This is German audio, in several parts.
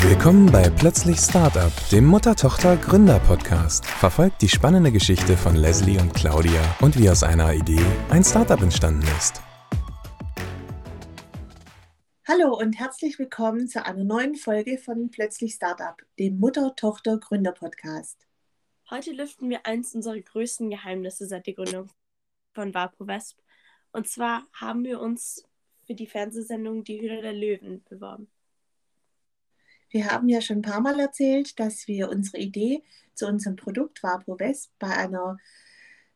Willkommen bei Plötzlich Startup, dem Mutter-Tochter-Gründer-Podcast. Verfolgt die spannende Geschichte von Leslie und Claudia und wie aus einer Idee ein Startup entstanden ist. Hallo und herzlich willkommen zu einer neuen Folge von Plötzlich Startup, dem Mutter-Tochter-Gründer-Podcast. Heute lüften wir eins unserer größten Geheimnisse seit der Gründung von VapoVesp. Und zwar haben wir uns für die Fernsehsendung Die Hülle der Löwen beworben. Wir haben ja schon ein paar Mal erzählt, dass wir unsere Idee zu unserem Produkt Vapor West bei einer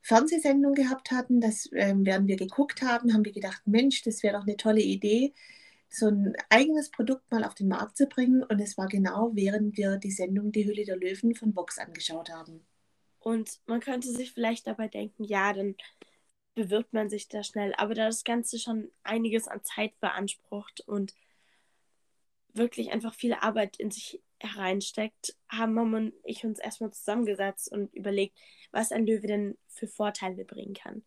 Fernsehsendung gehabt hatten. Das ähm, während wir geguckt haben, haben wir gedacht, Mensch, das wäre doch eine tolle Idee, so ein eigenes Produkt mal auf den Markt zu bringen. Und es war genau, während wir die Sendung Die Hülle der Löwen von Vox angeschaut haben. Und man könnte sich vielleicht dabei denken, ja, dann bewirbt man sich da schnell. Aber da das Ganze schon einiges an Zeit beansprucht und wirklich einfach viel Arbeit in sich hereinsteckt, haben Mama und ich uns erstmal zusammengesetzt und überlegt, was ein Löwe denn für Vorteile bringen kann.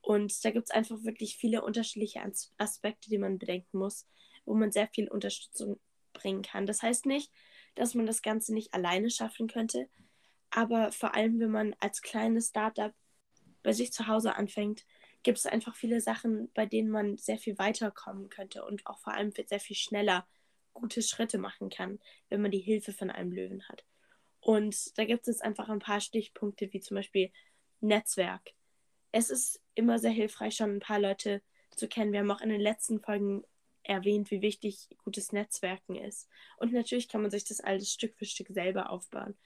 Und da gibt es einfach wirklich viele unterschiedliche Aspekte, die man bedenken muss, wo man sehr viel Unterstützung bringen kann. Das heißt nicht, dass man das Ganze nicht alleine schaffen könnte, aber vor allem, wenn man als kleines Startup bei sich zu Hause anfängt, gibt es einfach viele Sachen, bei denen man sehr viel weiterkommen könnte und auch vor allem sehr viel schneller gute Schritte machen kann, wenn man die Hilfe von einem Löwen hat. Und da gibt es einfach ein paar Stichpunkte, wie zum Beispiel Netzwerk. Es ist immer sehr hilfreich, schon ein paar Leute zu kennen. Wir haben auch in den letzten Folgen erwähnt, wie wichtig gutes Netzwerken ist. Und natürlich kann man sich das alles Stück für Stück selber aufbauen.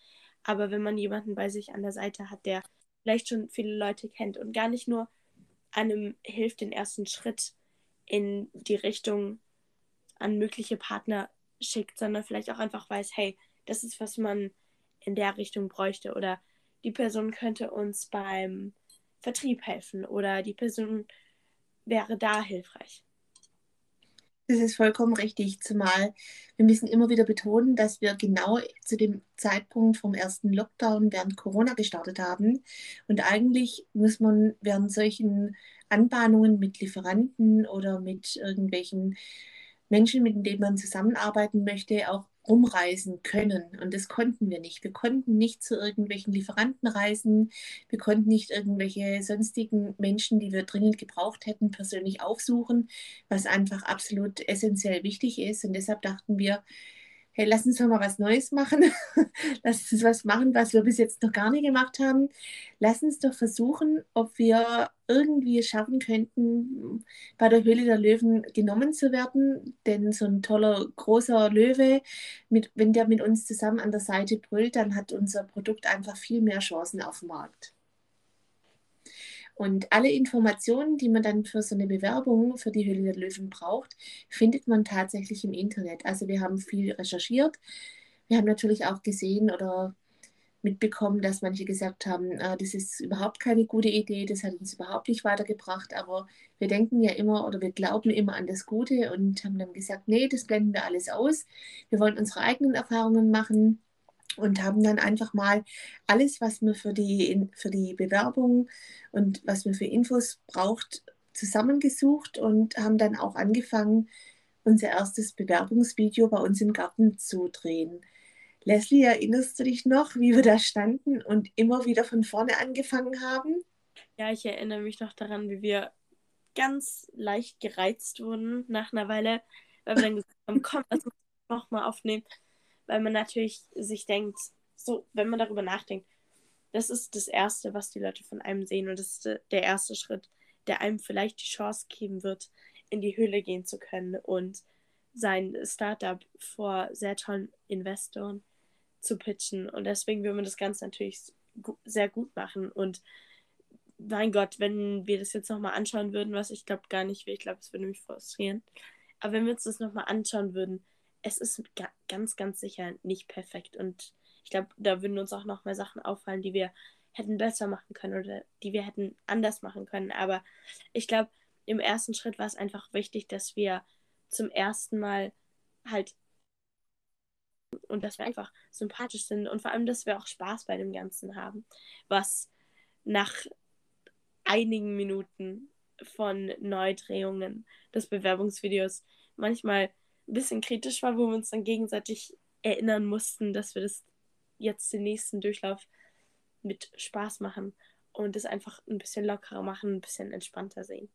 Aber wenn man jemanden bei sich an der Seite hat, der vielleicht schon viele Leute kennt und gar nicht nur einem hilft, den ersten Schritt in die Richtung an mögliche Partner schickt, sondern vielleicht auch einfach weiß, hey, das ist, was man in der Richtung bräuchte oder die Person könnte uns beim Vertrieb helfen oder die Person wäre da hilfreich. Das ist vollkommen richtig, zumal wir müssen immer wieder betonen, dass wir genau zu dem Zeitpunkt vom ersten Lockdown während Corona gestartet haben. Und eigentlich muss man während solchen Anbahnungen mit Lieferanten oder mit irgendwelchen Menschen, mit denen man zusammenarbeiten möchte, auch rumreisen können. Und das konnten wir nicht. Wir konnten nicht zu irgendwelchen Lieferanten reisen. Wir konnten nicht irgendwelche sonstigen Menschen, die wir dringend gebraucht hätten, persönlich aufsuchen, was einfach absolut essentiell wichtig ist. Und deshalb dachten wir, hey, lass uns doch mal was Neues machen. lass uns was machen, was wir bis jetzt noch gar nicht gemacht haben. Lass uns doch versuchen, ob wir irgendwie schaffen könnten, bei der Höhle der Löwen genommen zu werden. Denn so ein toller, großer Löwe, mit, wenn der mit uns zusammen an der Seite brüllt, dann hat unser Produkt einfach viel mehr Chancen auf dem Markt. Und alle Informationen, die man dann für so eine Bewerbung für die Höhle der Löwen braucht, findet man tatsächlich im Internet. Also wir haben viel recherchiert. Wir haben natürlich auch gesehen oder mitbekommen, dass manche gesagt haben, ah, das ist überhaupt keine gute Idee, das hat uns überhaupt nicht weitergebracht. Aber wir denken ja immer oder wir glauben immer an das Gute und haben dann gesagt, nee, das blenden wir alles aus. Wir wollen unsere eigenen Erfahrungen machen und haben dann einfach mal alles, was man für die, für die Bewerbung und was man für Infos braucht, zusammengesucht und haben dann auch angefangen, unser erstes Bewerbungsvideo bei uns im Garten zu drehen. Leslie, erinnerst du dich noch, wie wir da standen und immer wieder von vorne angefangen haben? Ja, ich erinnere mich noch daran, wie wir ganz leicht gereizt wurden nach einer Weile, weil wir dann gesagt haben, komm, lass uns nochmal aufnehmen weil man natürlich sich denkt, so, wenn man darüber nachdenkt, das ist das Erste, was die Leute von einem sehen und das ist der erste Schritt, der einem vielleicht die Chance geben wird, in die Höhle gehen zu können und sein Startup vor sehr tollen Investoren zu pitchen. Und deswegen will man das Ganze natürlich sehr gut machen. Und mein Gott, wenn wir das jetzt nochmal anschauen würden, was ich glaube gar nicht will, ich glaube, es würde mich frustrieren. Aber wenn wir uns das nochmal anschauen würden, es ist ganz, ganz sicher nicht perfekt. Und ich glaube, da würden uns auch noch mehr Sachen auffallen, die wir hätten besser machen können oder die wir hätten anders machen können. Aber ich glaube, im ersten Schritt war es einfach wichtig, dass wir zum ersten Mal halt und dass wir einfach sympathisch sind und vor allem, dass wir auch Spaß bei dem Ganzen haben, was nach einigen Minuten von Neudrehungen des Bewerbungsvideos manchmal ein bisschen kritisch war, wo wir uns dann gegenseitig erinnern mussten, dass wir das jetzt den nächsten Durchlauf mit Spaß machen und es einfach ein bisschen lockerer machen, ein bisschen entspannter sehen.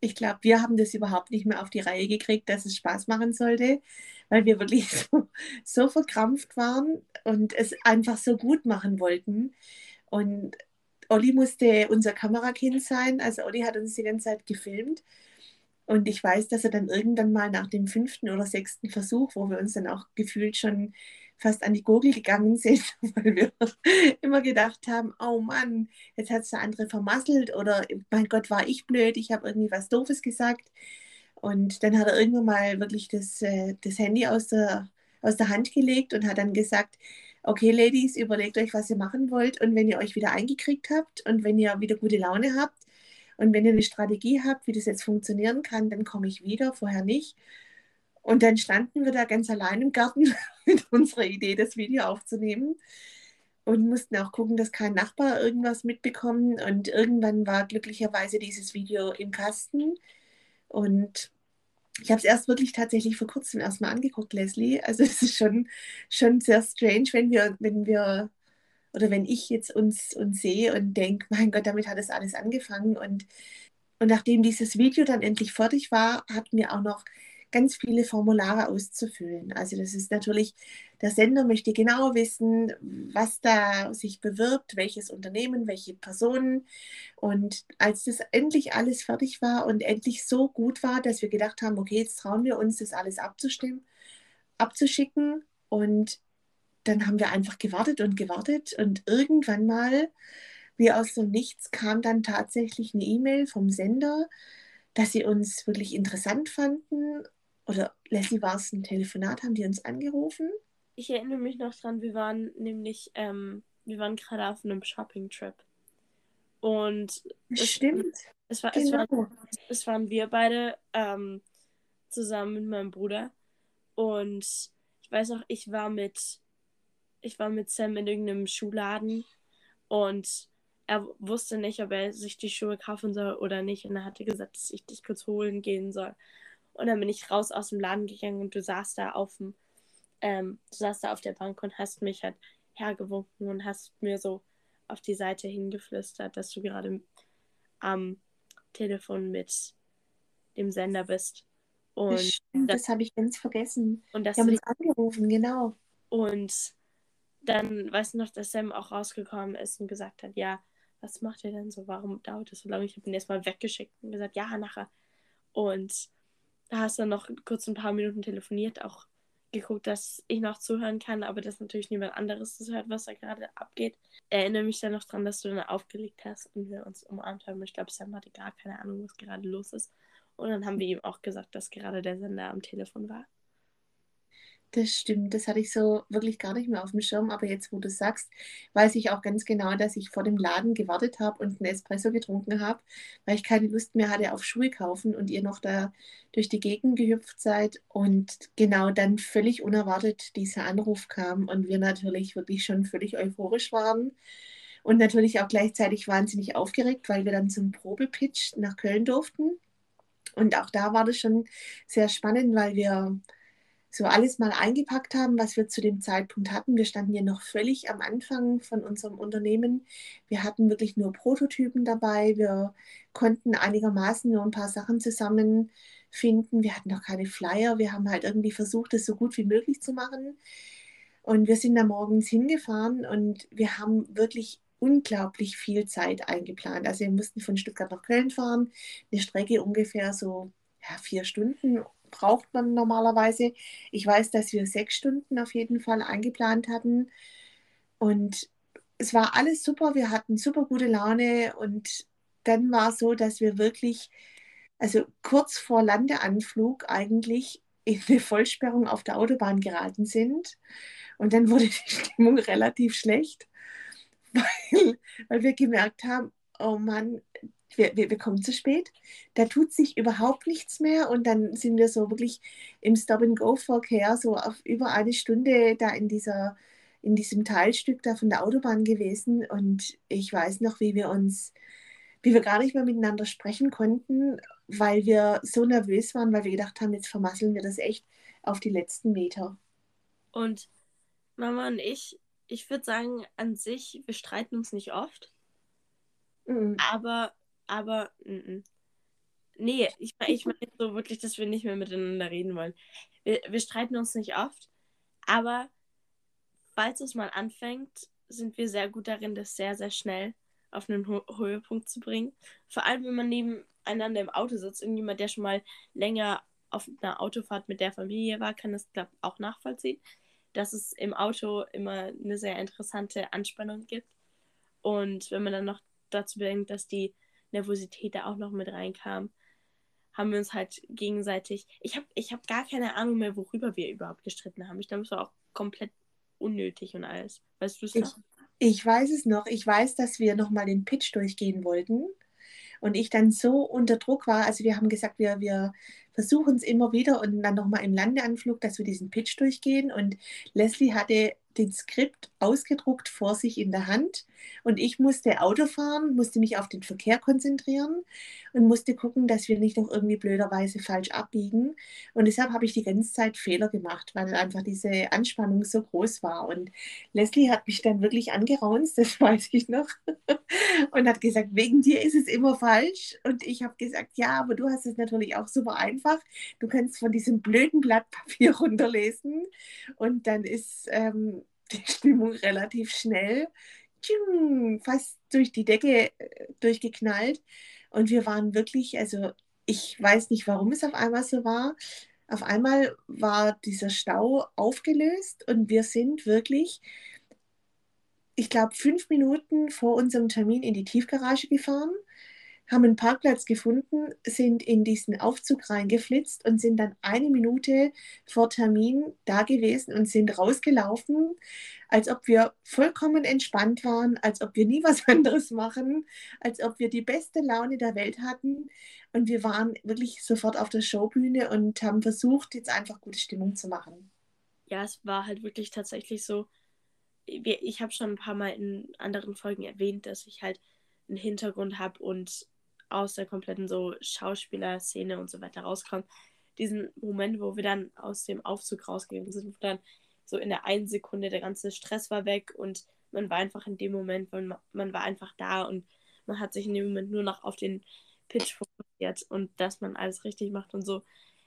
Ich glaube, wir haben das überhaupt nicht mehr auf die Reihe gekriegt, dass es Spaß machen sollte, weil wir wirklich so, so verkrampft waren und es einfach so gut machen wollten. Und Olli musste unser Kamerakind sein. Also Olli hat uns die ganze Zeit gefilmt. Und ich weiß, dass er dann irgendwann mal nach dem fünften oder sechsten Versuch, wo wir uns dann auch gefühlt schon fast an die Gurgel gegangen sind, weil wir immer gedacht haben, oh Mann, jetzt hat es der andere vermasselt oder mein Gott, war ich blöd, ich habe irgendwie was Doofes gesagt. Und dann hat er irgendwann mal wirklich das, äh, das Handy aus der, aus der Hand gelegt und hat dann gesagt, okay, Ladies, überlegt euch, was ihr machen wollt. Und wenn ihr euch wieder eingekriegt habt und wenn ihr wieder gute Laune habt und wenn ihr eine Strategie habt, wie das jetzt funktionieren kann, dann komme ich wieder, vorher nicht. Und dann standen wir da ganz allein im Garten mit unserer Idee, das Video aufzunehmen und mussten auch gucken, dass kein Nachbar irgendwas mitbekommt. Und irgendwann war glücklicherweise dieses Video im Kasten. Und ich habe es erst wirklich tatsächlich vor kurzem erstmal angeguckt, Leslie. Also es ist schon, schon sehr strange, wenn wir, wenn wir, oder wenn ich jetzt uns, uns sehe und denke, mein Gott, damit hat es alles angefangen. Und, und nachdem dieses Video dann endlich fertig war, hatten wir auch noch ganz viele Formulare auszufüllen. Also das ist natürlich, der Sender möchte genau wissen, was da sich bewirbt, welches Unternehmen, welche Personen. Und als das endlich alles fertig war und endlich so gut war, dass wir gedacht haben, okay, jetzt trauen wir uns, das alles abzustimmen, abzuschicken. Und dann haben wir einfach gewartet und gewartet. Und irgendwann mal, wie aus dem Nichts, kam dann tatsächlich eine E-Mail vom Sender, dass sie uns wirklich interessant fanden oder Leslie war es ein Telefonat, haben die uns angerufen? Ich erinnere mich noch dran, wir waren nämlich, ähm, wir waren gerade auf einem Shopping-Trip. Und Stimmt. Es, war, genau. es, waren, es waren wir beide ähm, zusammen mit meinem Bruder. Und ich weiß noch, ich war mit, ich war mit Sam in irgendeinem Schuhladen und er wusste nicht, ob er sich die Schuhe kaufen soll oder nicht. Und er hatte gesagt, dass ich dich kurz holen gehen soll. Und dann bin ich raus aus dem Laden gegangen und du saßt da auf dem, ähm, du saßt da auf der Bank und hast mich halt hergewunken und hast mir so auf die Seite hingeflüstert, dass du gerade am Telefon mit dem Sender bist. Und das, das habe ich ganz vergessen. Und das haben uns angerufen, genau. Und dann weißt du noch, dass Sam auch rausgekommen ist und gesagt hat, ja, was macht ihr denn so? Warum dauert das so lange? Ich habe ihn erstmal weggeschickt und gesagt, ja, nachher. Und da hast du noch kurz ein paar Minuten telefoniert, auch geguckt, dass ich noch zuhören kann, aber dass natürlich niemand anderes das hört, was da gerade abgeht. Erinnere mich dann noch dran, dass du dann aufgelegt hast und wir uns umarmt haben. Ich glaube, Sam hatte gar keine Ahnung, was gerade los ist. Und dann haben wir ihm auch gesagt, dass gerade der Sender am Telefon war. Das stimmt, das hatte ich so wirklich gar nicht mehr auf dem Schirm, aber jetzt, wo du sagst, weiß ich auch ganz genau, dass ich vor dem Laden gewartet habe und einen Espresso getrunken habe, weil ich keine Lust mehr hatte auf Schuhe kaufen und ihr noch da durch die Gegend gehüpft seid und genau dann völlig unerwartet dieser Anruf kam und wir natürlich wirklich schon völlig euphorisch waren und natürlich auch gleichzeitig wahnsinnig aufgeregt, weil wir dann zum Probepitch nach Köln durften. Und auch da war das schon sehr spannend, weil wir so alles mal eingepackt haben, was wir zu dem Zeitpunkt hatten. Wir standen ja noch völlig am Anfang von unserem Unternehmen. Wir hatten wirklich nur Prototypen dabei. Wir konnten einigermaßen nur ein paar Sachen zusammenfinden. Wir hatten noch keine Flyer. Wir haben halt irgendwie versucht, es so gut wie möglich zu machen. Und wir sind da morgens hingefahren und wir haben wirklich unglaublich viel Zeit eingeplant. Also wir mussten von Stuttgart nach Köln fahren, eine Strecke ungefähr so ja, vier Stunden braucht man normalerweise. Ich weiß, dass wir sechs Stunden auf jeden Fall eingeplant hatten. Und es war alles super. Wir hatten super gute Laune. Und dann war es so, dass wir wirklich, also kurz vor Landeanflug eigentlich in eine Vollsperrung auf der Autobahn geraten sind. Und dann wurde die Stimmung relativ schlecht, weil, weil wir gemerkt haben, oh Mann, wir, wir, wir kommen zu spät, da tut sich überhaupt nichts mehr und dann sind wir so wirklich im Stop-and-Go-Verkehr so auf über eine Stunde da in dieser in diesem Teilstück da von der Autobahn gewesen und ich weiß noch, wie wir uns, wie wir gar nicht mehr miteinander sprechen konnten, weil wir so nervös waren, weil wir gedacht haben, jetzt vermasseln wir das echt auf die letzten Meter. Und Mama und ich, ich würde sagen, an sich, wir streiten uns nicht oft. Mhm. Aber, aber, mm, nee, ich, ich meine so wirklich, dass wir nicht mehr miteinander reden wollen. Wir, wir streiten uns nicht oft, aber falls es mal anfängt, sind wir sehr gut darin, das sehr, sehr schnell auf einen Ho Höhepunkt zu bringen. Vor allem, wenn man nebeneinander im Auto sitzt. Irgendjemand, der schon mal länger auf einer Autofahrt mit der Familie war, kann das, glaube auch nachvollziehen, dass es im Auto immer eine sehr interessante Anspannung gibt. Und wenn man dann noch dazu bedenkt, dass die Nervosität da auch noch mit reinkam, haben wir uns halt gegenseitig. Ich habe ich hab gar keine Ahnung mehr, worüber wir überhaupt gestritten haben. Ich glaube, es war auch komplett unnötig und alles. Weißt du es noch? Ich weiß es noch. Ich weiß, dass wir nochmal den Pitch durchgehen wollten. Und ich dann so unter Druck war. Also wir haben gesagt, wir, wir versuchen es immer wieder und dann nochmal im Landeanflug, dass wir diesen Pitch durchgehen. Und Leslie hatte den Skript ausgedruckt vor sich in der Hand und ich musste Auto fahren, musste mich auf den Verkehr konzentrieren und musste gucken, dass wir nicht noch irgendwie blöderweise falsch abbiegen. Und deshalb habe ich die ganze Zeit Fehler gemacht, weil einfach diese Anspannung so groß war. Und Leslie hat mich dann wirklich angeraunzt, das weiß ich noch, und hat gesagt, wegen dir ist es immer falsch. Und ich habe gesagt, ja, aber du hast es natürlich auch super einfach. Du kannst von diesem blöden Blatt Papier runterlesen und dann ist ähm, die Stimmung relativ schnell fast durch die Decke äh, durchgeknallt. Und wir waren wirklich, also ich weiß nicht, warum es auf einmal so war. Auf einmal war dieser Stau aufgelöst und wir sind wirklich, ich glaube, fünf Minuten vor unserem Termin in die Tiefgarage gefahren haben einen Parkplatz gefunden, sind in diesen Aufzug reingeflitzt und sind dann eine Minute vor Termin da gewesen und sind rausgelaufen, als ob wir vollkommen entspannt waren, als ob wir nie was anderes machen, als ob wir die beste Laune der Welt hatten. Und wir waren wirklich sofort auf der Showbühne und haben versucht, jetzt einfach gute Stimmung zu machen. Ja, es war halt wirklich tatsächlich so. Ich habe schon ein paar Mal in anderen Folgen erwähnt, dass ich halt einen Hintergrund habe und aus der kompletten so Schauspielerszene und so weiter rauskommt. Diesen Moment, wo wir dann aus dem Aufzug rausgegangen sind, wo dann so in der einen Sekunde der ganze Stress war weg und man war einfach in dem Moment, man, man war einfach da und man hat sich in dem Moment nur noch auf den Pitch fokussiert und dass man alles richtig macht und so,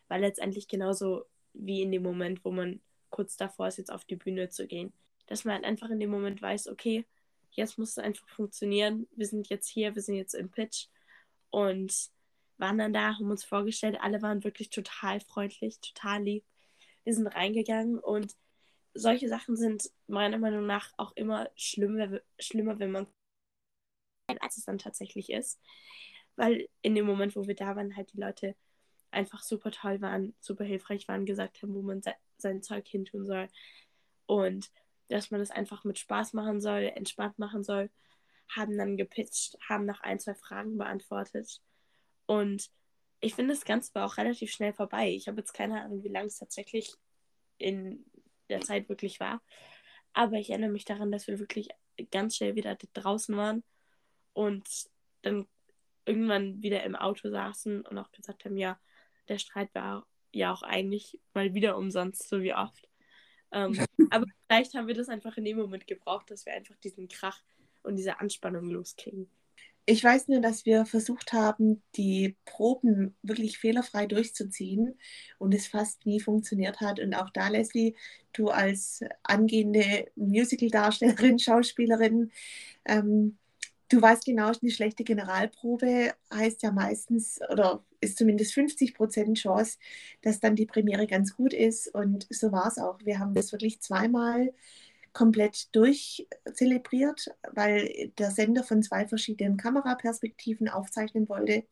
war letztendlich genauso wie in dem Moment, wo man kurz davor ist, jetzt auf die Bühne zu gehen. Dass man halt einfach in dem Moment weiß, okay, jetzt muss es einfach funktionieren, wir sind jetzt hier, wir sind jetzt im Pitch und waren dann da, haben uns vorgestellt, alle waren wirklich total freundlich, total lieb. Wir sind reingegangen und solche Sachen sind meiner Meinung nach auch immer schlimmer, schlimmer wenn man als es dann tatsächlich ist. Weil in dem Moment, wo wir da waren, halt die Leute einfach super toll waren, super hilfreich waren, gesagt haben, wo man se sein Zeug hin tun soll. Und dass man das einfach mit Spaß machen soll, entspannt machen soll haben dann gepitcht, haben nach ein, zwei Fragen beantwortet. Und ich finde, das Ganze war auch relativ schnell vorbei. Ich habe jetzt keine Ahnung, wie lange es tatsächlich in der Zeit wirklich war. Aber ich erinnere mich daran, dass wir wirklich ganz schnell wieder draußen waren und dann irgendwann wieder im Auto saßen und auch gesagt haben, ja, der Streit war ja auch eigentlich mal wieder umsonst, so wie oft. Ähm, aber vielleicht haben wir das einfach in dem Moment gebraucht, dass wir einfach diesen Krach und diese Anspannung loskriegen. Ich weiß nur, dass wir versucht haben, die Proben wirklich fehlerfrei durchzuziehen und es fast nie funktioniert hat. Und auch da, Leslie, du als angehende Musical-Darstellerin, Schauspielerin, ähm, du weißt genau, eine schlechte Generalprobe heißt ja meistens oder ist zumindest 50 Prozent Chance, dass dann die Premiere ganz gut ist. Und so war es auch. Wir haben das wirklich zweimal komplett durchzelebriert, weil der Sender von zwei verschiedenen Kameraperspektiven aufzeichnen wollte.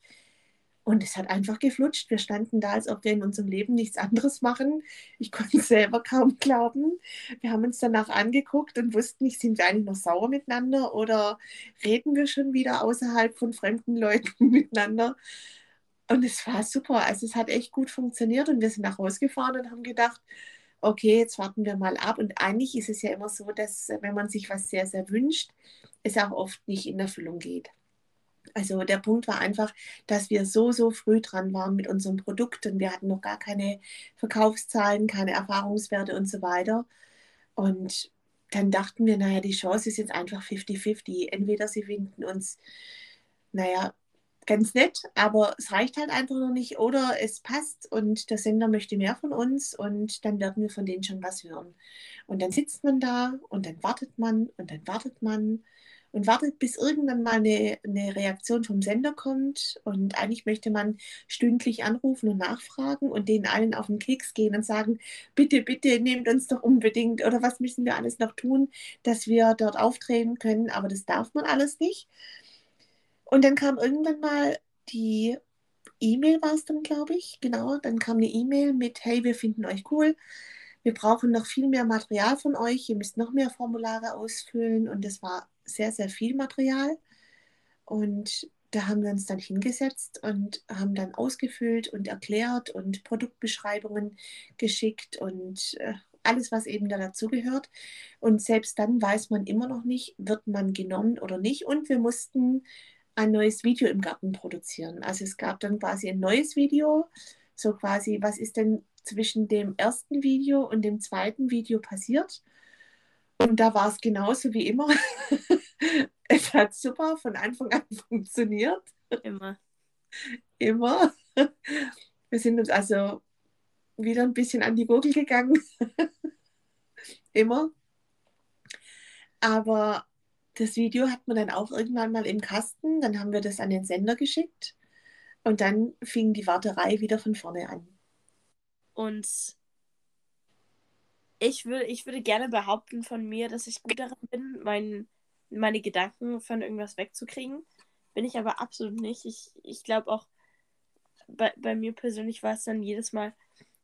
Und es hat einfach geflutscht. Wir standen da, als ob wir in unserem Leben nichts anderes machen. Ich konnte es selber kaum glauben. Wir haben uns danach angeguckt und wussten nicht, sind wir eigentlich noch sauer miteinander oder reden wir schon wieder außerhalb von fremden Leuten miteinander. Und es war super. Also es hat echt gut funktioniert und wir sind nach Hause gefahren und haben gedacht, okay, jetzt warten wir mal ab. Und eigentlich ist es ja immer so, dass äh, wenn man sich was sehr, sehr wünscht, es auch oft nicht in Erfüllung geht. Also der Punkt war einfach, dass wir so, so früh dran waren mit unserem Produkt und wir hatten noch gar keine Verkaufszahlen, keine Erfahrungswerte und so weiter. Und dann dachten wir, naja, die Chance ist jetzt einfach 50-50. Entweder sie finden uns, naja, ganz nett, aber es reicht halt einfach noch nicht oder es passt und der Sender möchte mehr von uns und dann werden wir von denen schon was hören. Und dann sitzt man da und dann wartet man und dann wartet man und wartet, bis irgendwann mal eine, eine Reaktion vom Sender kommt. Und eigentlich möchte man stündlich anrufen und nachfragen und denen allen auf den Keks gehen und sagen, bitte, bitte nehmt uns doch unbedingt oder was müssen wir alles noch tun, dass wir dort auftreten können. Aber das darf man alles nicht. Und dann kam irgendwann mal die E-Mail, war es dann, glaube ich, genau. Dann kam eine E-Mail mit, hey, wir finden euch cool. Wir brauchen noch viel mehr Material von euch. Ihr müsst noch mehr Formulare ausfüllen. Und das war sehr, sehr viel Material. Und da haben wir uns dann hingesetzt und haben dann ausgefüllt und erklärt und Produktbeschreibungen geschickt und äh, alles, was eben da dazugehört. Und selbst dann weiß man immer noch nicht, wird man genommen oder nicht. Und wir mussten ein neues Video im Garten produzieren. Also es gab dann quasi ein neues Video, so quasi, was ist denn zwischen dem ersten Video und dem zweiten Video passiert? Und da war es genauso wie immer. es hat super von Anfang an funktioniert. Immer. Immer. Wir sind uns also wieder ein bisschen an die Gurgel gegangen. immer. Aber das Video hat man dann auch irgendwann mal im Kasten. Dann haben wir das an den Sender geschickt. Und dann fing die Warterei wieder von vorne an. Und ich, will, ich würde gerne behaupten von mir, dass ich gut darin bin, mein, meine Gedanken von irgendwas wegzukriegen. Bin ich aber absolut nicht. Ich, ich glaube auch, bei, bei mir persönlich war es dann jedes Mal,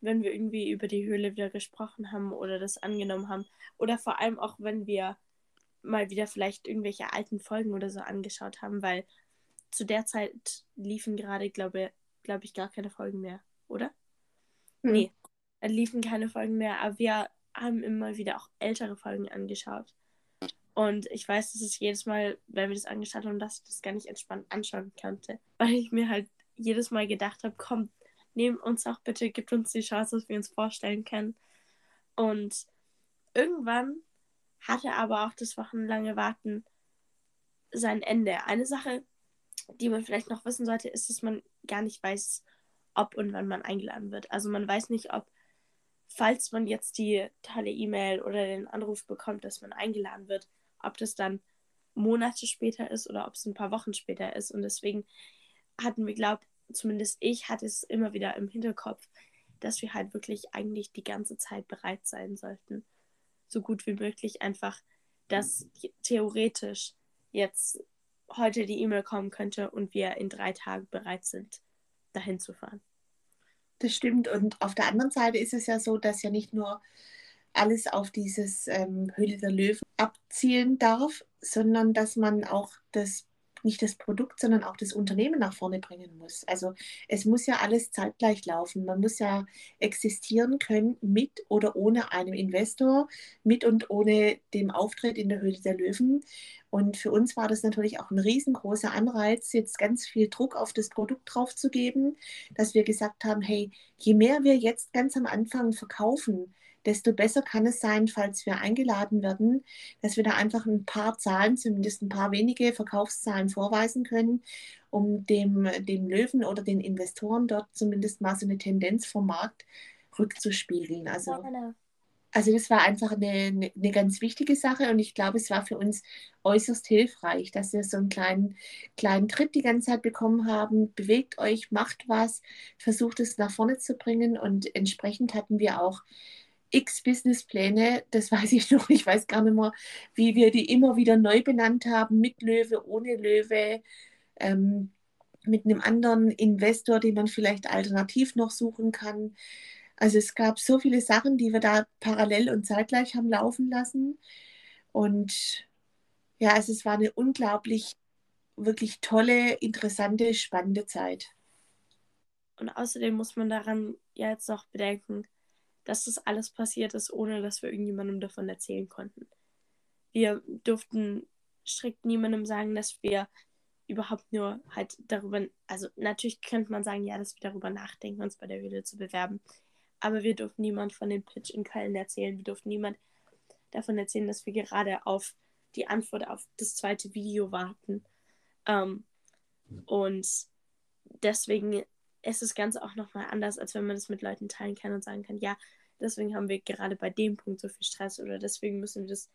wenn wir irgendwie über die Höhle wieder gesprochen haben oder das angenommen haben. Oder vor allem auch, wenn wir mal wieder vielleicht irgendwelche alten Folgen oder so angeschaut haben, weil zu der Zeit liefen gerade, glaube glaub ich, gar keine Folgen mehr, oder? Hm. Nee, liefen keine Folgen mehr, aber wir haben immer wieder auch ältere Folgen angeschaut. Und ich weiß, dass es jedes Mal, wenn wir das angeschaut haben, dass ich das gar nicht entspannt anschauen konnte. Weil ich mir halt jedes Mal gedacht habe, komm, nehmt uns auch bitte, gibt uns die Chance, dass wir uns vorstellen können. Und irgendwann hatte aber auch das wochenlange Warten sein Ende. Eine Sache, die man vielleicht noch wissen sollte, ist, dass man gar nicht weiß, ob und wann man eingeladen wird. Also man weiß nicht, ob, falls man jetzt die tolle E-Mail oder den Anruf bekommt, dass man eingeladen wird, ob das dann Monate später ist oder ob es ein paar Wochen später ist. Und deswegen hatten wir, glaubt, zumindest ich hatte es immer wieder im Hinterkopf, dass wir halt wirklich eigentlich die ganze Zeit bereit sein sollten so gut wie möglich einfach, dass theoretisch jetzt heute die E-Mail kommen könnte und wir in drei Tagen bereit sind, dahin zu fahren. Das stimmt. Und auf der anderen Seite ist es ja so, dass ja nicht nur alles auf dieses ähm, Höhle der Löwen abzielen darf, sondern dass man auch das nicht das Produkt, sondern auch das Unternehmen nach vorne bringen muss. Also es muss ja alles zeitgleich laufen. Man muss ja existieren können mit oder ohne einem Investor, mit und ohne dem Auftritt in der Höhle der Löwen. Und für uns war das natürlich auch ein riesengroßer Anreiz, jetzt ganz viel Druck auf das Produkt drauf zu geben, dass wir gesagt haben, hey, je mehr wir jetzt ganz am Anfang verkaufen, desto besser kann es sein, falls wir eingeladen werden, dass wir da einfach ein paar Zahlen, zumindest ein paar wenige Verkaufszahlen vorweisen können, um dem, dem Löwen oder den Investoren dort zumindest mal so eine Tendenz vom Markt rückzuspiegeln. Also, genau. also das war einfach eine, eine, eine ganz wichtige Sache und ich glaube, es war für uns äußerst hilfreich, dass wir so einen kleinen, kleinen Tritt die ganze Zeit bekommen haben. Bewegt euch, macht was, versucht es nach vorne zu bringen und entsprechend hatten wir auch x Businesspläne, das weiß ich noch, ich weiß gar nicht mehr, wie wir die immer wieder neu benannt haben, mit Löwe, ohne Löwe, ähm, mit einem anderen Investor, den man vielleicht alternativ noch suchen kann. Also es gab so viele Sachen, die wir da parallel und zeitgleich haben laufen lassen. Und ja, also es war eine unglaublich, wirklich tolle, interessante, spannende Zeit. Und außerdem muss man daran ja jetzt noch bedenken, dass das alles passiert ist, ohne dass wir irgendjemandem davon erzählen konnten. Wir durften strikt niemandem sagen, dass wir überhaupt nur halt darüber, also natürlich könnte man sagen, ja, dass wir darüber nachdenken, uns bei der Höhle zu bewerben. Aber wir durften niemand von dem Pitch in Köln erzählen. Wir durften niemand davon erzählen, dass wir gerade auf die Antwort auf das zweite Video warten. Ähm, und deswegen ist das Ganze auch nochmal anders, als wenn man das mit Leuten teilen kann und sagen kann, ja, deswegen haben wir gerade bei dem Punkt so viel Stress oder deswegen müssen wir das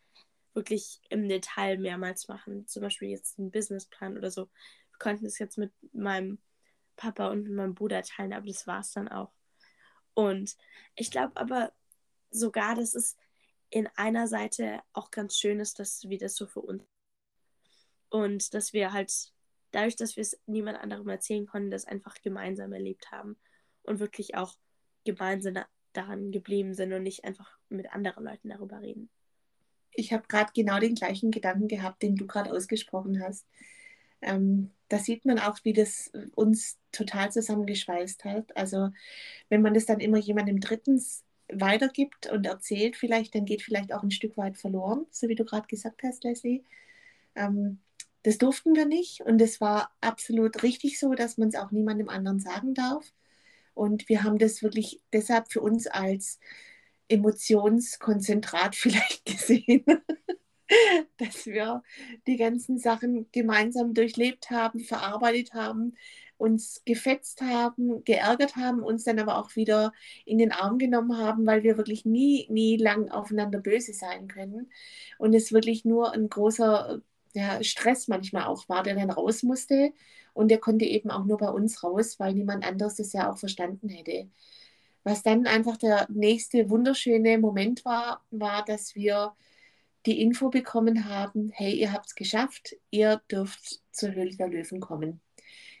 wirklich im Detail mehrmals machen. Zum Beispiel jetzt einen Businessplan oder so. Wir konnten es jetzt mit meinem Papa und mit meinem Bruder teilen, aber das war es dann auch. Und ich glaube aber sogar, dass es in einer Seite auch ganz schön ist, dass wir das so für uns und dass wir halt dadurch, dass wir es niemand anderem erzählen konnten, das einfach gemeinsam erlebt haben und wirklich auch gemeinsam daran geblieben sind und nicht einfach mit anderen Leuten darüber reden. Ich habe gerade genau den gleichen Gedanken gehabt, den du gerade ausgesprochen hast. Ähm, da sieht man auch, wie das uns total zusammengeschweißt hat. Also wenn man das dann immer jemandem Drittens weitergibt und erzählt, vielleicht, dann geht vielleicht auch ein Stück weit verloren, so wie du gerade gesagt hast, Leslie. Ähm, das durften wir nicht und es war absolut richtig so, dass man es auch niemandem anderen sagen darf. Und wir haben das wirklich deshalb für uns als Emotionskonzentrat vielleicht gesehen, dass wir die ganzen Sachen gemeinsam durchlebt haben, verarbeitet haben, uns gefetzt haben, geärgert haben, uns dann aber auch wieder in den Arm genommen haben, weil wir wirklich nie, nie lang aufeinander böse sein können. Und es wirklich nur ein großer ja, Stress manchmal auch war, der dann raus musste. Und der konnte eben auch nur bei uns raus, weil niemand anderes das ja auch verstanden hätte. Was dann einfach der nächste wunderschöne Moment war, war, dass wir die Info bekommen haben, hey, ihr habt es geschafft, ihr dürft zur Höhle der Löwen kommen.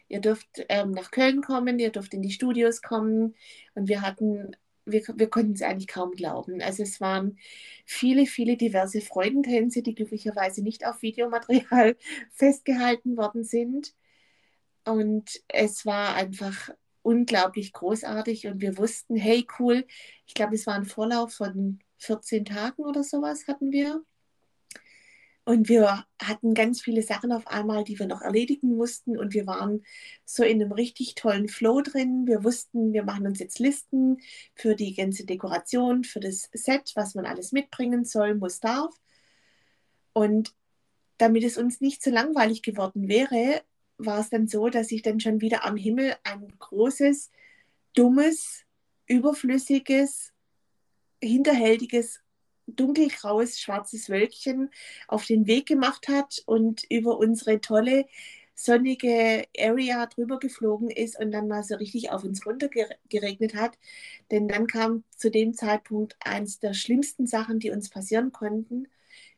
Ihr dürft ähm, nach Köln kommen, ihr dürft in die Studios kommen. Und wir hatten, wir, wir konnten es eigentlich kaum glauben. Also es waren viele, viele diverse Freudentänze, die glücklicherweise nicht auf Videomaterial festgehalten worden sind. Und es war einfach unglaublich großartig und wir wussten, hey cool, ich glaube, es war ein Vorlauf von 14 Tagen oder sowas hatten wir. Und wir hatten ganz viele Sachen auf einmal, die wir noch erledigen mussten. Und wir waren so in einem richtig tollen Flow drin. Wir wussten, wir machen uns jetzt Listen für die ganze Dekoration, für das Set, was man alles mitbringen soll, muss, darf. Und damit es uns nicht so langweilig geworden wäre, war es dann so, dass ich dann schon wieder am Himmel ein großes, dummes, überflüssiges, hinterhältiges dunkelgraues, schwarzes Wölkchen auf den Weg gemacht hat und über unsere tolle sonnige Area drüber geflogen ist und dann mal so richtig auf uns runter geregnet hat. Denn dann kam zu dem Zeitpunkt eins der schlimmsten Sachen, die uns passieren konnten.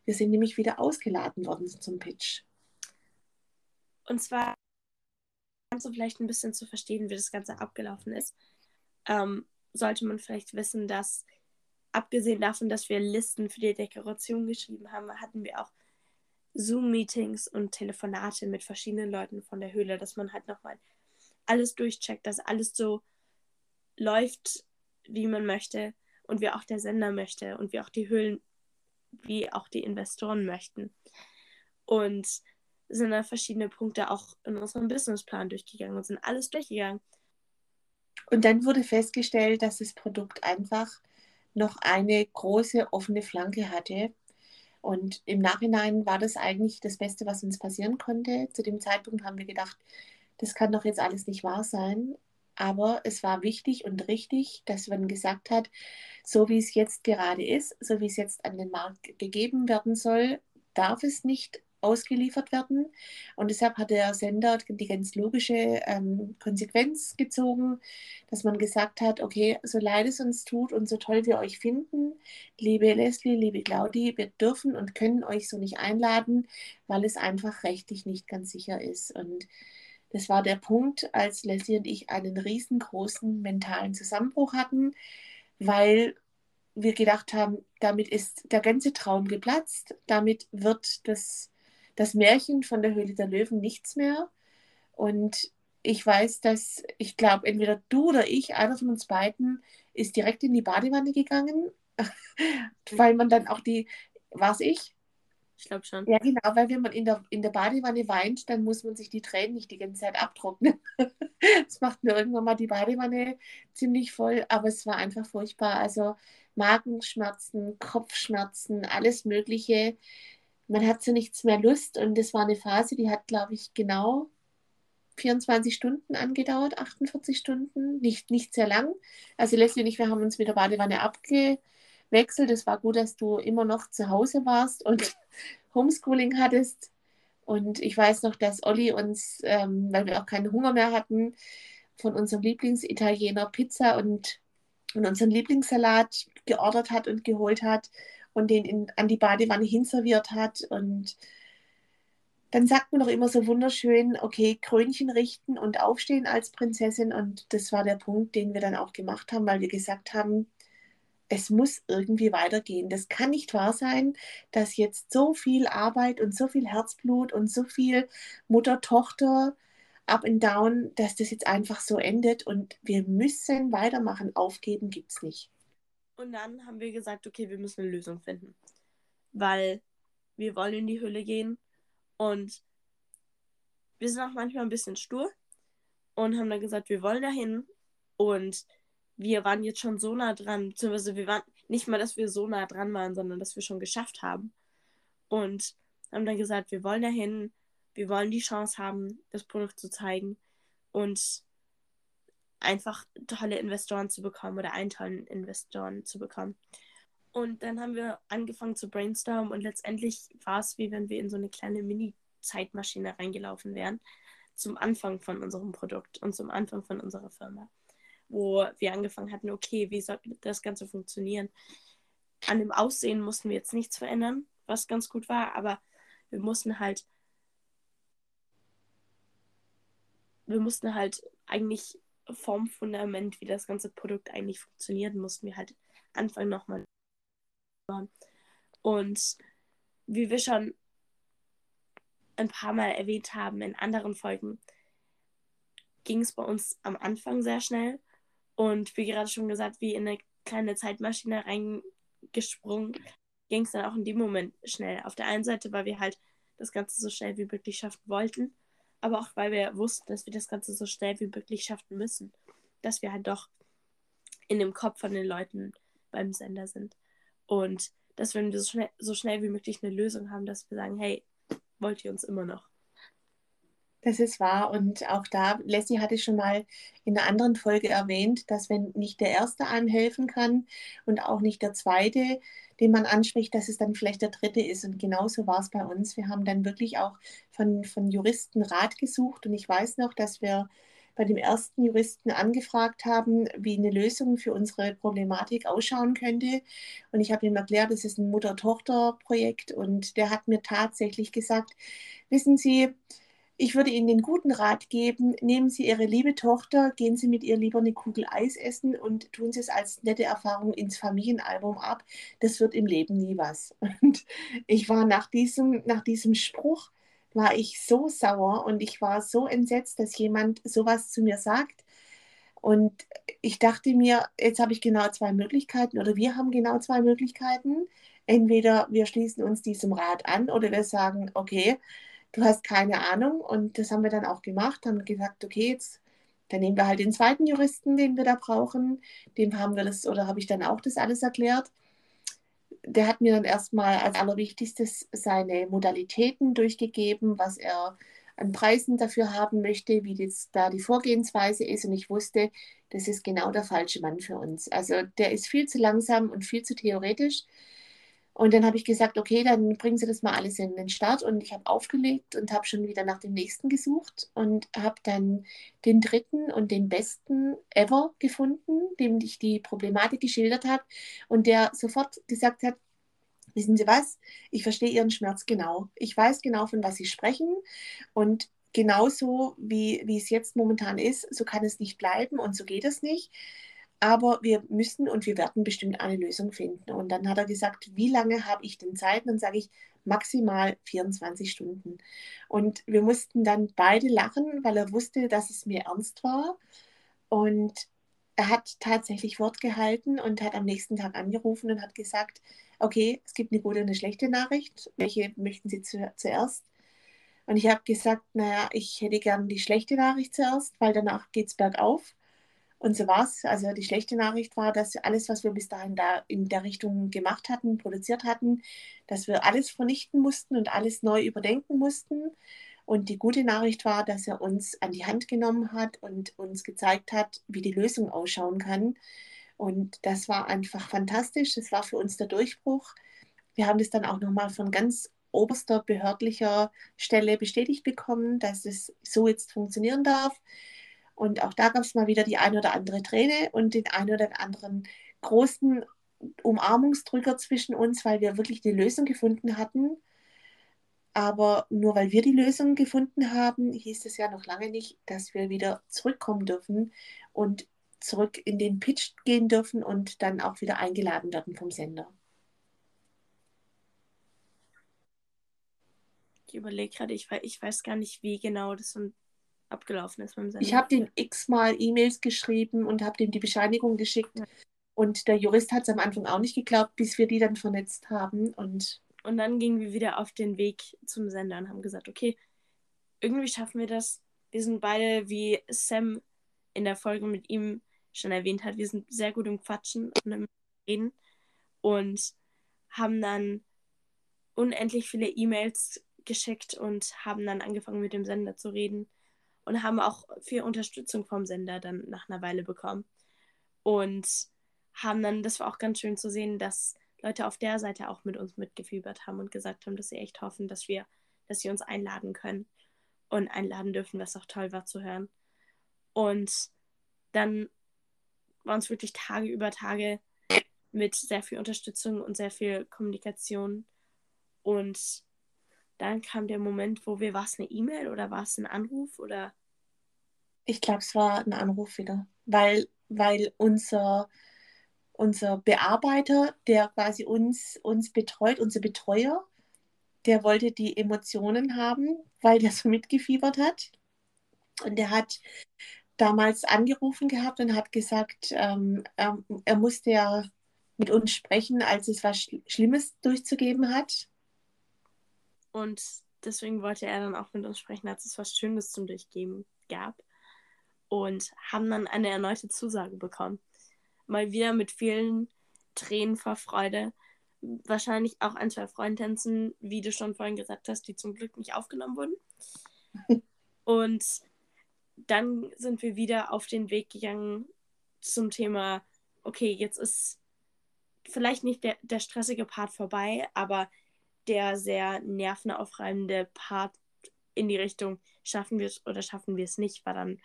Wir sind nämlich wieder ausgeladen worden zum Pitch. Und zwar ganz so vielleicht ein bisschen zu verstehen, wie das Ganze abgelaufen ist, ähm, sollte man vielleicht wissen, dass abgesehen davon, dass wir Listen für die Dekoration geschrieben haben, hatten wir auch Zoom-Meetings und Telefonate mit verschiedenen Leuten von der Höhle, dass man halt nochmal alles durchcheckt, dass alles so läuft, wie man möchte und wie auch der Sender möchte und wie auch die Höhlen, wie auch die Investoren möchten. Und sind da verschiedene Punkte auch in unserem Businessplan durchgegangen und sind alles durchgegangen. Und dann wurde festgestellt, dass das Produkt einfach noch eine große offene Flanke hatte. Und im Nachhinein war das eigentlich das Beste, was uns passieren konnte. Zu dem Zeitpunkt haben wir gedacht, das kann doch jetzt alles nicht wahr sein. Aber es war wichtig und richtig, dass man gesagt hat, so wie es jetzt gerade ist, so wie es jetzt an den Markt gegeben werden soll, darf es nicht ausgeliefert werden. Und deshalb hat der Sender die ganz logische ähm, Konsequenz gezogen, dass man gesagt hat, okay, so leid es uns tut und so toll wir euch finden, liebe Leslie, liebe Claudi, wir dürfen und können euch so nicht einladen, weil es einfach rechtlich nicht ganz sicher ist. Und das war der Punkt, als Leslie und ich einen riesengroßen mentalen Zusammenbruch hatten, weil wir gedacht haben, damit ist der ganze Traum geplatzt, damit wird das das Märchen von der Höhle der Löwen nichts mehr. Und ich weiß, dass ich glaube, entweder du oder ich, einer von uns beiden, ist direkt in die Badewanne gegangen, weil man dann auch die, war es ich? Ich glaube schon. Ja, genau, weil wenn man in der, in der Badewanne weint, dann muss man sich die Tränen nicht die ganze Zeit abtrocknen. Das macht mir irgendwann mal die Badewanne ziemlich voll, aber es war einfach furchtbar. Also Magenschmerzen, Kopfschmerzen, alles Mögliche. Man hat so nichts mehr Lust und das war eine Phase, die hat, glaube ich, genau 24 Stunden angedauert, 48 Stunden, nicht, nicht sehr lang. Also Leslie und ich, wir haben uns mit der Badewanne abgewechselt. Es war gut, dass du immer noch zu Hause warst und Homeschooling hattest. Und ich weiß noch, dass Olli uns, ähm, weil wir auch keinen Hunger mehr hatten, von unserem Lieblingsitaliener Pizza und, und unseren Lieblingssalat geordert hat und geholt hat und den in, an die Badewanne hinserviert hat. Und dann sagt man doch immer so wunderschön, okay, Krönchen richten und aufstehen als Prinzessin. Und das war der Punkt, den wir dann auch gemacht haben, weil wir gesagt haben, es muss irgendwie weitergehen. Das kann nicht wahr sein, dass jetzt so viel Arbeit und so viel Herzblut und so viel Mutter-Tochter up and down, dass das jetzt einfach so endet und wir müssen weitermachen. Aufgeben gibt es nicht. Und dann haben wir gesagt, okay, wir müssen eine Lösung finden. Weil wir wollen in die Hülle gehen und wir sind auch manchmal ein bisschen stur und haben dann gesagt, wir wollen dahin und wir waren jetzt schon so nah dran, beziehungsweise wir waren nicht mal, dass wir so nah dran waren, sondern dass wir schon geschafft haben. Und haben dann gesagt, wir wollen dahin, wir wollen die Chance haben, das Produkt zu zeigen und einfach tolle Investoren zu bekommen oder einen tollen Investoren zu bekommen. Und dann haben wir angefangen zu brainstormen und letztendlich war es wie wenn wir in so eine kleine Mini-Zeitmaschine reingelaufen wären zum Anfang von unserem Produkt und zum Anfang von unserer Firma wo wir angefangen hatten, okay, wie soll das Ganze funktionieren? An dem Aussehen mussten wir jetzt nichts verändern, was ganz gut war, aber wir mussten halt, wir mussten halt eigentlich vom Fundament, wie das ganze Produkt eigentlich funktioniert, mussten wir halt anfangen nochmal. Und wie wir schon ein paar Mal erwähnt haben in anderen Folgen, ging es bei uns am Anfang sehr schnell und wie gerade schon gesagt, wie in eine kleine Zeitmaschine reingesprungen, ging es dann auch in dem Moment schnell. Auf der einen Seite, weil wir halt das Ganze so schnell wie möglich schaffen wollten, aber auch weil wir wussten, dass wir das Ganze so schnell wie möglich schaffen müssen. Dass wir halt doch in dem Kopf von den Leuten beim Sender sind. Und dass wenn wir so schnell, so schnell wie möglich eine Lösung haben, dass wir sagen, hey, wollt ihr uns immer noch? Das ist wahr. Und auch da, Leslie hatte schon mal in einer anderen Folge erwähnt, dass wenn nicht der Erste einem helfen kann und auch nicht der Zweite, den man anspricht, dass es dann vielleicht der Dritte ist. Und genauso war es bei uns. Wir haben dann wirklich auch von, von Juristen Rat gesucht. Und ich weiß noch, dass wir bei dem ersten Juristen angefragt haben, wie eine Lösung für unsere Problematik ausschauen könnte. Und ich habe ihm erklärt, das ist ein Mutter-Tochter-Projekt. Und der hat mir tatsächlich gesagt, wissen Sie, ich würde Ihnen den guten Rat geben, nehmen Sie Ihre liebe Tochter, gehen Sie mit ihr lieber eine Kugel Eis essen und tun Sie es als nette Erfahrung ins Familienalbum ab. Das wird im Leben nie was. Und ich war nach diesem, nach diesem Spruch, war ich so sauer und ich war so entsetzt, dass jemand sowas zu mir sagt. Und ich dachte mir, jetzt habe ich genau zwei Möglichkeiten oder wir haben genau zwei Möglichkeiten. Entweder wir schließen uns diesem Rat an oder wir sagen, okay, du hast keine Ahnung. Und das haben wir dann auch gemacht, haben gesagt, okay, jetzt dann nehmen wir halt den zweiten Juristen, den wir da brauchen. Dem haben wir das, oder habe ich dann auch das alles erklärt. Der hat mir dann erstmal als allerwichtigstes seine Modalitäten durchgegeben, was er an Preisen dafür haben möchte, wie jetzt da die Vorgehensweise ist. Und ich wusste, das ist genau der falsche Mann für uns. Also der ist viel zu langsam und viel zu theoretisch. Und dann habe ich gesagt, okay, dann bringen Sie das mal alles in den Start. Und ich habe aufgelegt und habe schon wieder nach dem nächsten gesucht und habe dann den dritten und den besten ever gefunden, dem ich die Problematik geschildert habe und der sofort gesagt hat, wissen Sie was, ich verstehe Ihren Schmerz genau. Ich weiß genau, von was Sie sprechen. Und genauso wie, wie es jetzt momentan ist, so kann es nicht bleiben und so geht es nicht aber wir müssen und wir werden bestimmt eine Lösung finden. Und dann hat er gesagt, wie lange habe ich denn Zeit? Und dann sage ich, maximal 24 Stunden. Und wir mussten dann beide lachen, weil er wusste, dass es mir ernst war. Und er hat tatsächlich Wort gehalten und hat am nächsten Tag angerufen und hat gesagt, okay, es gibt eine gute und eine schlechte Nachricht. Welche möchten Sie zu, zuerst? Und ich habe gesagt, naja, ich hätte gern die schlechte Nachricht zuerst, weil danach geht es bergauf. Und so war es. Also die schlechte Nachricht war, dass alles, was wir bis dahin da in der Richtung gemacht hatten, produziert hatten, dass wir alles vernichten mussten und alles neu überdenken mussten. Und die gute Nachricht war, dass er uns an die Hand genommen hat und uns gezeigt hat, wie die Lösung ausschauen kann. Und das war einfach fantastisch. Das war für uns der Durchbruch. Wir haben das dann auch nochmal von ganz oberster behördlicher Stelle bestätigt bekommen, dass es so jetzt funktionieren darf. Und auch da gab es mal wieder die ein oder andere Träne und den ein oder anderen großen Umarmungsdrücker zwischen uns, weil wir wirklich die Lösung gefunden hatten. Aber nur weil wir die Lösung gefunden haben, hieß es ja noch lange nicht, dass wir wieder zurückkommen dürfen und zurück in den Pitch gehen dürfen und dann auch wieder eingeladen werden vom Sender. Ich überlege gerade, ich, ich weiß gar nicht, wie genau das abgelaufen ist. Ich habe dem x-mal E-Mails geschrieben und habe dem die Bescheinigung geschickt. Ja. Und der Jurist hat es am Anfang auch nicht geglaubt, bis wir die dann vernetzt haben. Und, und dann gingen wir wieder auf den Weg zum Sender und haben gesagt, okay, irgendwie schaffen wir das. Wir sind beide, wie Sam in der Folge mit ihm schon erwähnt hat, wir sind sehr gut im Quatschen und im Reden und haben dann unendlich viele E-Mails geschickt und haben dann angefangen mit dem Sender zu reden und haben auch viel Unterstützung vom Sender dann nach einer Weile bekommen. Und haben dann, das war auch ganz schön zu sehen, dass Leute auf der Seite auch mit uns mitgefiebert haben und gesagt haben, dass sie echt hoffen, dass wir, dass sie uns einladen können und einladen dürfen, was auch toll war zu hören. Und dann waren es wirklich Tage über Tage mit sehr viel Unterstützung und sehr viel Kommunikation. Und dann kam der Moment, wo wir, war es eine E-Mail oder war es ein Anruf oder? Ich glaube, es war ein Anruf wieder, weil, weil unser, unser Bearbeiter, der quasi uns, uns betreut, unser Betreuer, der wollte die Emotionen haben, weil der so mitgefiebert hat. Und der hat damals angerufen gehabt und hat gesagt, ähm, er, er, musste ja mit uns sprechen, als es was Schlimmes durchzugeben hat. Und deswegen wollte er dann auch mit uns sprechen, als es was Schönes zum Durchgeben gab. Und haben dann eine erneute Zusage bekommen. Mal wieder mit vielen Tränen vor Freude. Wahrscheinlich auch ein, zwei Freundtänzen, wie du schon vorhin gesagt hast, die zum Glück nicht aufgenommen wurden. Und dann sind wir wieder auf den Weg gegangen zum Thema, okay, jetzt ist vielleicht nicht der, der stressige Part vorbei, aber der sehr nervenaufreibende Part in die Richtung, schaffen wir es oder schaffen wir es nicht, war dann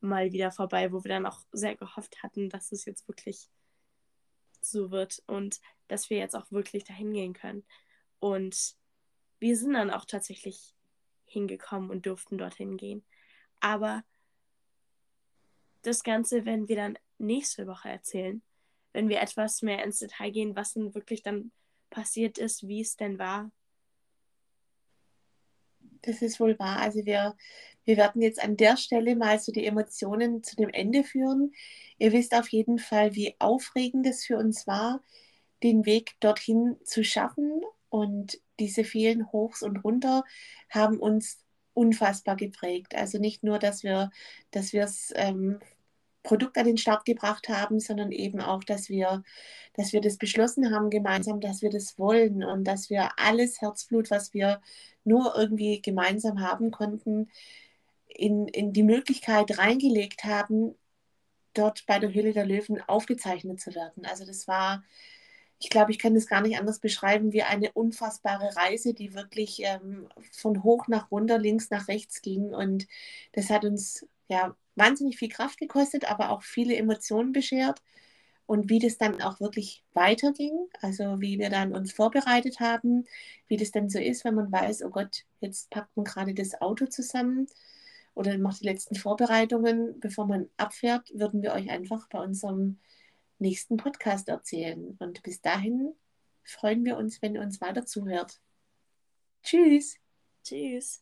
mal wieder vorbei, wo wir dann auch sehr gehofft hatten, dass es jetzt wirklich so wird und dass wir jetzt auch wirklich dahin gehen können. Und wir sind dann auch tatsächlich hingekommen und durften dorthin gehen. Aber das Ganze werden wir dann nächste Woche erzählen, wenn wir etwas mehr ins Detail gehen, was denn wirklich dann passiert ist, wie es denn war. Das ist wohl wahr. Also wir, wir werden jetzt an der Stelle mal so die Emotionen zu dem Ende führen. Ihr wisst auf jeden Fall, wie aufregend es für uns war, den Weg dorthin zu schaffen. Und diese vielen Hochs und Runter haben uns unfassbar geprägt. Also nicht nur, dass wir dass es ähm, Produkt an den Start gebracht haben, sondern eben auch, dass wir, dass wir das beschlossen haben gemeinsam, dass wir das wollen und dass wir alles Herzblut, was wir nur irgendwie gemeinsam haben konnten, in, in die Möglichkeit reingelegt haben, dort bei der Höhle der Löwen aufgezeichnet zu werden. Also das war, ich glaube, ich kann das gar nicht anders beschreiben, wie eine unfassbare Reise, die wirklich ähm, von hoch nach runter, links nach rechts ging. Und das hat uns ja wahnsinnig viel Kraft gekostet, aber auch viele Emotionen beschert. Und wie das dann auch wirklich weiterging, also wie wir dann uns vorbereitet haben, wie das dann so ist, wenn man weiß, oh Gott, jetzt packt man gerade das Auto zusammen oder macht die letzten Vorbereitungen, bevor man abfährt, würden wir euch einfach bei unserem nächsten Podcast erzählen. Und bis dahin freuen wir uns, wenn ihr uns weiter zuhört. Tschüss. Tschüss.